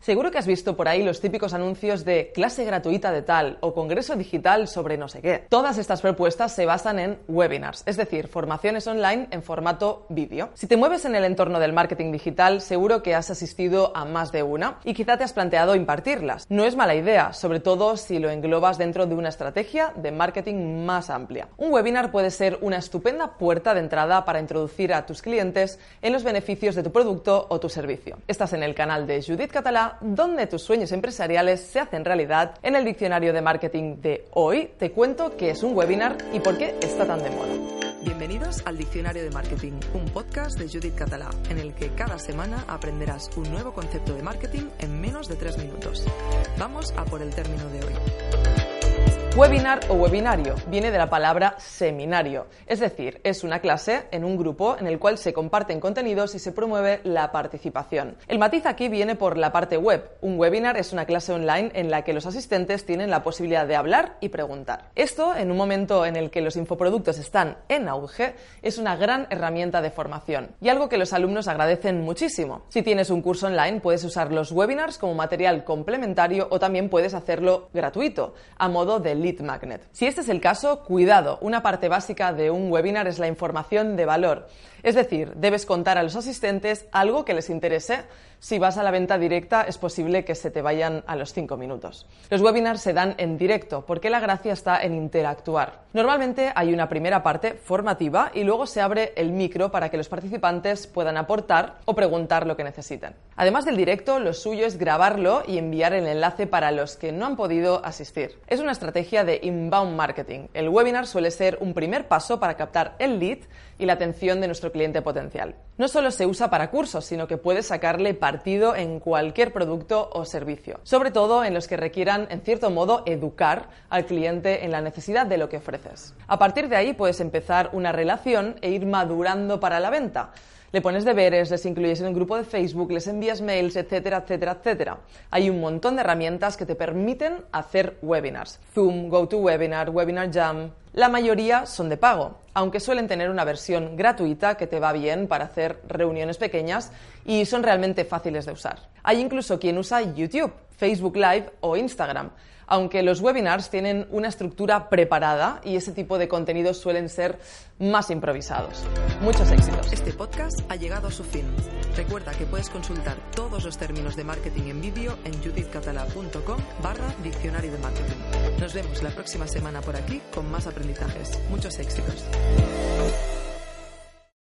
Seguro que has visto por ahí los típicos anuncios de clase gratuita de tal o congreso digital sobre no sé qué. Todas estas propuestas se basan en webinars, es decir, formaciones online en formato vídeo. Si te mueves en el entorno del marketing digital, seguro que has asistido a más de una y quizá te has planteado impartirlas. No es mala idea, sobre todo si lo englobas dentro de una estrategia de marketing más amplia. Un webinar puede ser una estupenda puerta de entrada para introducir a tus clientes en los beneficios de tu producto o tu servicio. Estás en el canal de Judith Catalá donde tus sueños empresariales se hacen realidad. En el diccionario de marketing de hoy te cuento qué es un webinar y por qué está tan de moda. Bienvenidos al Diccionario de Marketing, un podcast de Judith Catalá, en el que cada semana aprenderás un nuevo concepto de marketing en menos de tres minutos. Vamos a por el término de hoy. Webinar o webinario viene de la palabra seminario, es decir, es una clase en un grupo en el cual se comparten contenidos y se promueve la participación. El matiz aquí viene por la parte web. Un webinar es una clase online en la que los asistentes tienen la posibilidad de hablar y preguntar. Esto, en un momento en el que los infoproductos están en auge, es una gran herramienta de formación y algo que los alumnos agradecen muchísimo. Si tienes un curso online, puedes usar los webinars como material complementario o también puedes hacerlo gratuito, a modo de lead magnet. Si este es el caso, cuidado, una parte básica de un webinar es la información de valor. Es decir, debes contar a los asistentes algo que les interese. Si vas a la venta directa es posible que se te vayan a los cinco minutos. Los webinars se dan en directo porque la gracia está en interactuar. Normalmente hay una primera parte formativa y luego se abre el micro para que los participantes puedan aportar o preguntar lo que necesiten. Además del directo, lo suyo es grabarlo y enviar el enlace para los que no han podido asistir. Es una estrategia de inbound marketing. El webinar suele ser un primer paso para captar el lead y la atención de nuestro cliente potencial. No solo se usa para cursos, sino que puedes sacarle partido en cualquier producto o servicio, sobre todo en los que requieran, en cierto modo, educar al cliente en la necesidad de lo que ofreces. A partir de ahí puedes empezar una relación e ir madurando para la venta le pones deberes, les incluyes en el grupo de Facebook, les envías mails, etcétera, etcétera, etcétera. Hay un montón de herramientas que te permiten hacer webinars. Zoom, GoToWebinar, Webinar Jam. La mayoría son de pago, aunque suelen tener una versión gratuita que te va bien para hacer reuniones pequeñas y son realmente fáciles de usar. Hay incluso quien usa YouTube, Facebook Live o Instagram aunque los webinars tienen una estructura preparada y ese tipo de contenidos suelen ser más improvisados. Muchos éxitos. Este podcast ha llegado a su fin. Recuerda que puedes consultar todos los términos de marketing en vídeo en judithcatala.com barra diccionario de marketing. Nos vemos la próxima semana por aquí con más Muchos éxitos.